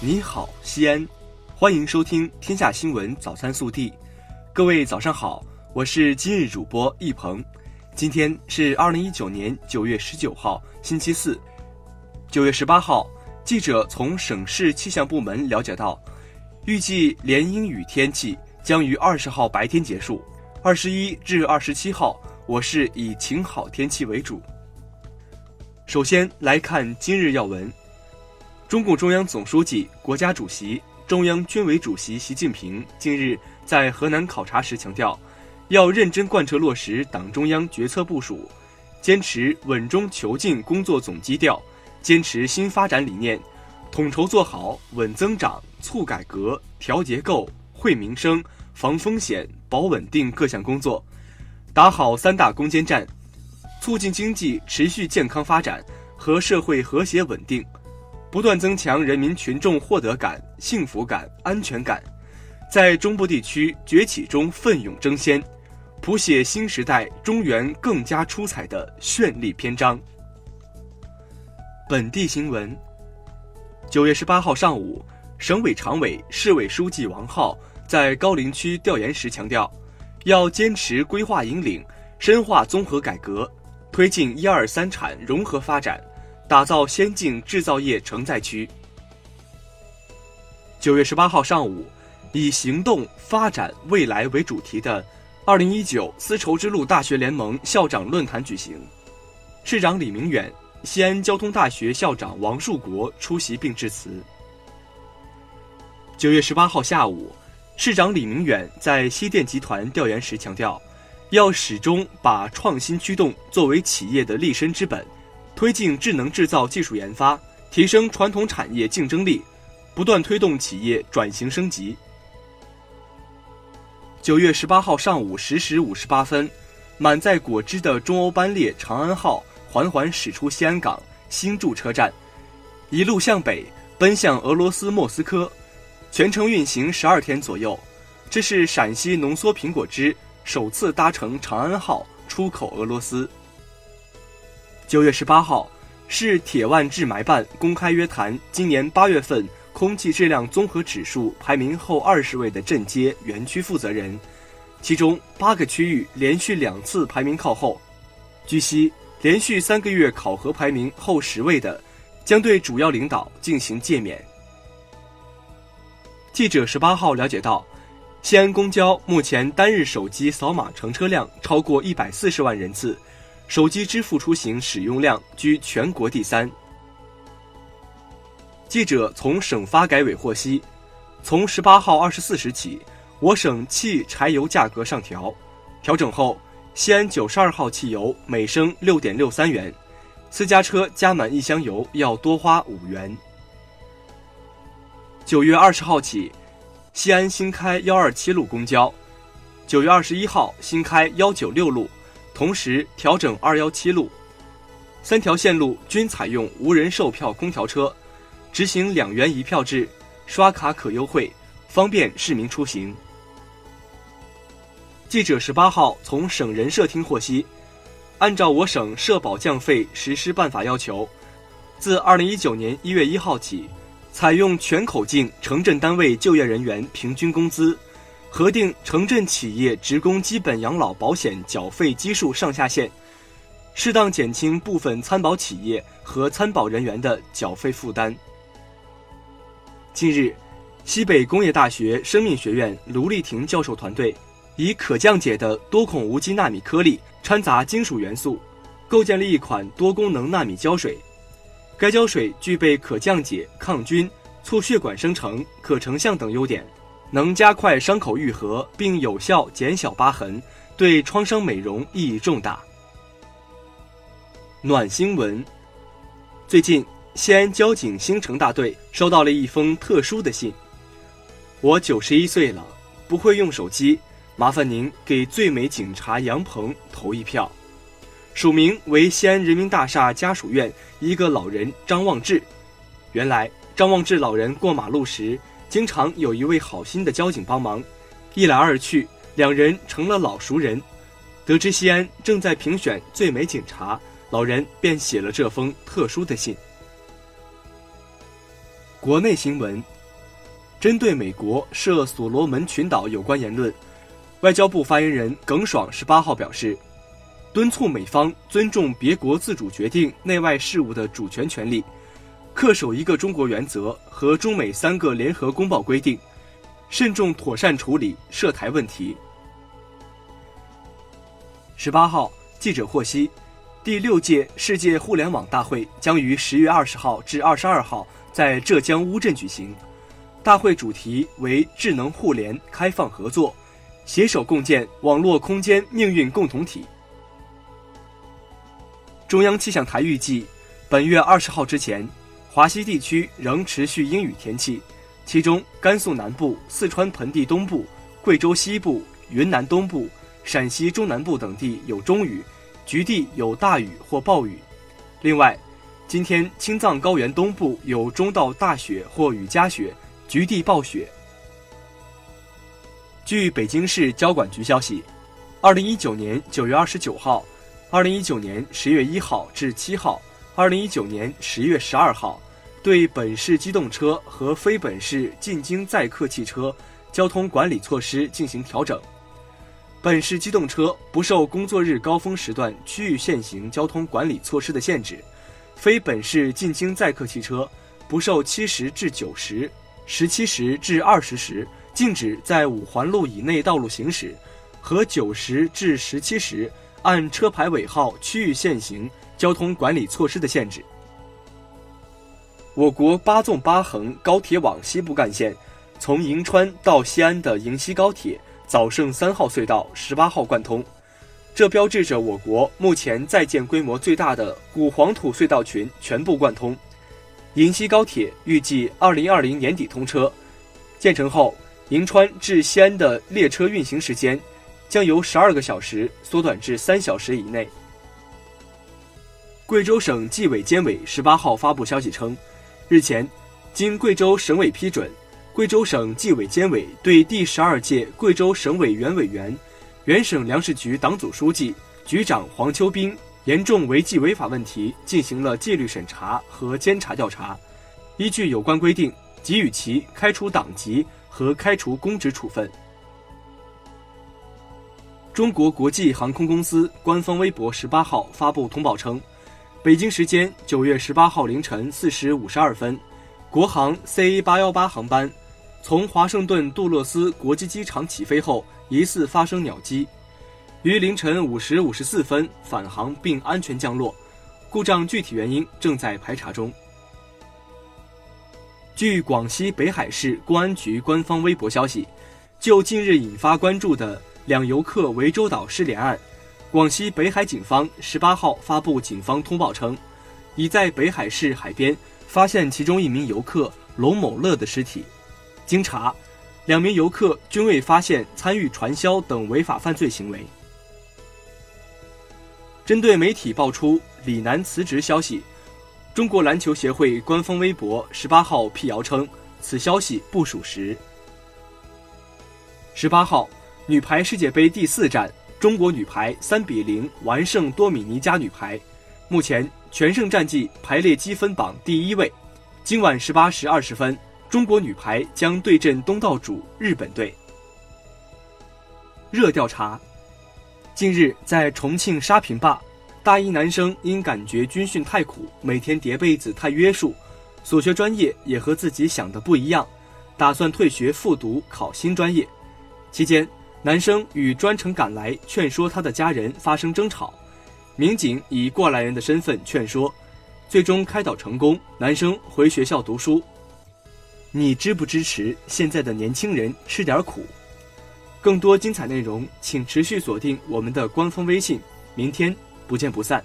你好，西安，欢迎收听《天下新闻早餐速递》。各位早上好，我是今日主播易鹏。今天是二零一九年九月十九号，星期四。九月十八号，记者从省市气象部门了解到，预计连阴雨天气将于二十号白天结束，二十一至二十七号，我市以晴好天气为主。首先来看今日要闻。中共中央总书记、国家主席、中央军委主席习近平近日在河南考察时强调，要认真贯彻落实党中央决策部署，坚持稳中求进工作总基调，坚持新发展理念，统筹做好稳增长、促改革、调结构、惠民生、防风险、保稳定各项工作，打好三大攻坚战，促进经济持续健康发展和社会和谐稳定。不断增强人民群众获得感、幸福感、安全感，在中部地区崛起中奋勇争先，谱写新时代中原更加出彩的绚丽篇章。本地新闻：九月十八号上午，省委常委、市委书记王浩在高陵区调研时强调，要坚持规划引领，深化综合改革，推进“一二三产”融合发展。打造先进制造业承载区。九月十八号上午，以“行动发展未来”为主题的二零一九丝绸之路大学联盟校长论坛举行，市长李明远、西安交通大学校长王树国出席并致辞。九月十八号下午，市长李明远在西电集团调研时强调，要始终把创新驱动作为企业的立身之本。推进智能制造技术研发，提升传统产业竞争力，不断推动企业转型升级。九月十八号上午十时五十八分，满载果汁的中欧班列“长安号”缓缓驶出西安港新筑车站，一路向北奔向俄罗斯莫斯科，全程运行十二天左右。这是陕西浓缩苹果汁首次搭乘“长安号”出口俄罗斯。九月十八号，市铁腕治霾办公开约谈今年八月份空气质量综合指数排名后二十位的镇街园区负责人，其中八个区域连续两次排名靠后。据悉，连续三个月考核排名后十位的，将对主要领导进行诫勉。记者十八号了解到，西安公交目前单日手机扫码乘车量超过一百四十万人次。手机支付出行使用量居全国第三。记者从省发改委获悉，从十八号二十四时起，我省汽柴油价格上调，调整后，西安九十二号汽油每升六点六三元，私家车加满一箱油要多花五元。九月二十号起，西安新开幺二七路公交，九月二十一号新开幺九六路。同时调整二幺七路，三条线路均采用无人售票空调车，执行两元一票制，刷卡可优惠，方便市民出行。记者十八号从省人社厅获悉，按照我省社保降费实施办法要求，自二零一九年一月一号起，采用全口径城镇单位就业人员平均工资。核定城镇企业职工基本养老保险缴费基数上下限，适当减轻部分参保企业和参保人员的缴费负担。近日，西北工业大学生命学院卢丽婷教授团队以可降解的多孔无机纳米颗粒掺杂金属元素，构建了一款多功能纳米胶水。该胶水具备可降解、抗菌、促血管生成、可成像等优点。能加快伤口愈合，并有效减小疤痕，对创伤美容意义重大。暖新闻：最近，西安交警新城大队收到了一封特殊的信。我九十一岁了，不会用手机，麻烦您给最美警察杨鹏投一票。署名为西安人民大厦家属院一个老人张望志。原来，张望志老人过马路时。经常有一位好心的交警帮忙，一来二去，两人成了老熟人。得知西安正在评选最美警察，老人便写了这封特殊的信。国内新闻：针对美国涉所罗门群岛有关言论，外交部发言人耿爽十八号表示，敦促美方尊重别国自主决定内外事务的主权权利，恪守一个中国原则和中美三个联合公报规定，慎重妥善处理涉台问题。十八号，记者获悉，第六届世界互联网大会将于十月二十号至二十二号。在浙江乌镇举行，大会主题为“智能互联、开放合作，携手共建网络空间命运共同体”。中央气象台预计，本月二十号之前，华西地区仍持续阴雨天气，其中甘肃南部、四川盆地东部、贵州西部、云南东部、陕西中南部等地有中雨，局地有大雨或暴雨。另外，今天，青藏高原东部有中到大雪或雨夹雪，局地暴雪。据北京市交管局消息，二零一九年九月二十九号、二零一九年十月一号至七号、二零一九年十月十二号，对本市机动车和非本市进京载客汽车交通管理措施进行调整。本市机动车不受工作日高峰时段区域限行交通管理措施的限制。非本市进京载客汽车不受七时至九时、十七时至二十时禁止在五环路以内道路行驶，和九时至十七时按车牌尾号区域限行交通管理措施的限制。我国八纵八横高铁网西部干线，从银川到西安的银西高铁早盛三号隧道十八号贯通。这标志着我国目前在建规模最大的古黄土隧道群全部贯通。银西高铁预计二零二零年底通车，建成后，银川至西安的列车运行时间将由十二个小时缩短至三小时以内。贵州省纪委监委十八号发布消息称，日前，经贵州省委批准，贵州省纪委监委对第十二届贵州省委原委员。原省粮食局党组书记、局长黄秋斌严重违纪违法问题进行了纪律审查和监察调查，依据有关规定，给予其开除党籍和开除公职处分。中国国际航空公司官方微博十八号发布通报称，北京时间九月十八号凌晨四时五十二分，国航 CA 八幺八航班从华盛顿杜勒斯国际机场起飞后。疑似发生鸟击，于凌晨五时五十四分返航并安全降落，故障具体原因正在排查中。据广西北海市公安局官方微博消息，就近日引发关注的两游客涠洲岛失联案，广西北海警方十八号发布警方通报称，已在北海市海边发现其中一名游客龙某乐的尸体，经查。两名游客均未发现参与传销等违法犯罪行为。针对媒体爆出李楠辞职消息，中国篮球协会官方微博十八号辟谣称此消息不属实。十八号，女排世界杯第四站，中国女排三比零完胜多米尼加女排，目前全胜战绩排列积分榜第一位。今晚十八时二十分。中国女排将对阵东道主日本队。热调查：近日在重庆沙坪坝，大一男生因感觉军训太苦，每天叠被子太约束，所学专业也和自己想的不一样，打算退学复读考新专业。期间，男生与专程赶来劝说他的家人发生争吵，民警以过来人的身份劝说，最终开导成功，男生回学校读书。你支不支持现在的年轻人吃点苦？更多精彩内容，请持续锁定我们的官方微信。明天不见不散。